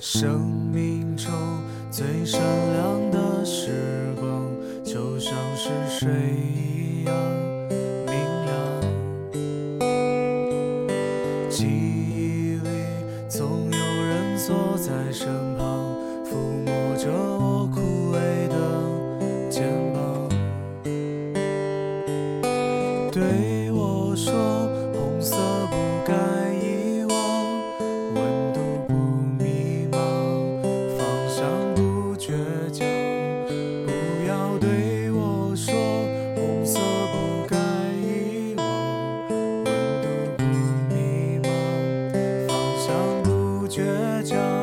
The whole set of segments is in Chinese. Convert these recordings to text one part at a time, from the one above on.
生命中最闪亮的时光，就像是水一样明亮。记忆里总有人坐在身旁，抚摸着我枯萎的肩膀，对我说：“倔强。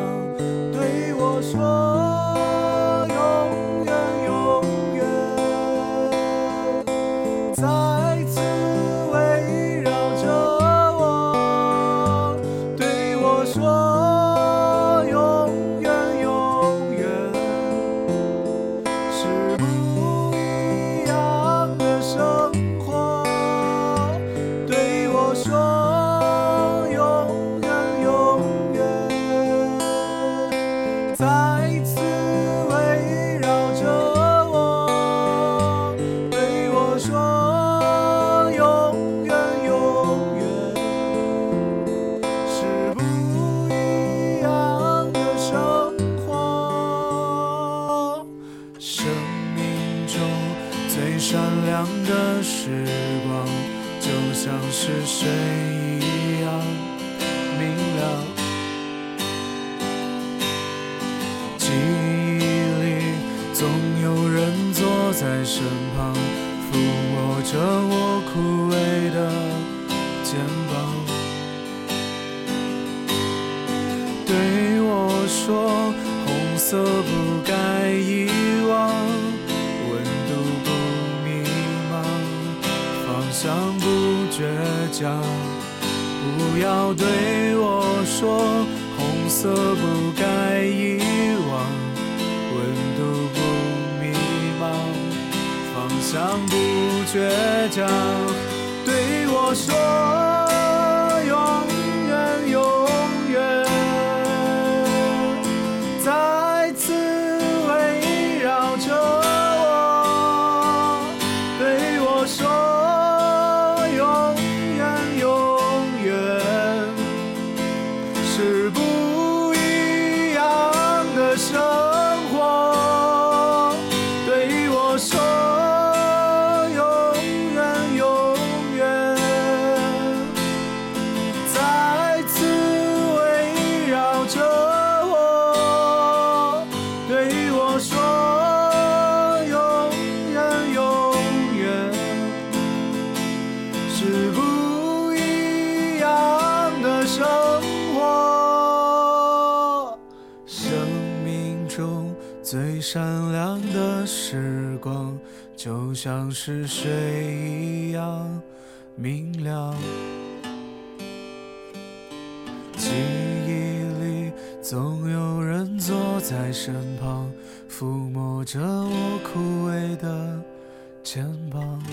再次围绕着我。对我说永远永远是不一样的生活。生命中最闪亮的时光，就像是水一样明亮。在身旁，抚摸着我枯萎的肩膀，对我说：“红色不该遗忘，温度不迷茫，方向不倔强。不要对我说，红色不该遗忘，方向不倔强。对我说，永远永远，再次围绕着我。对我说，永远永远是不最闪亮的时光，就像是水一样明亮。记忆里总有人坐在身旁，抚摸着我枯萎的肩膀。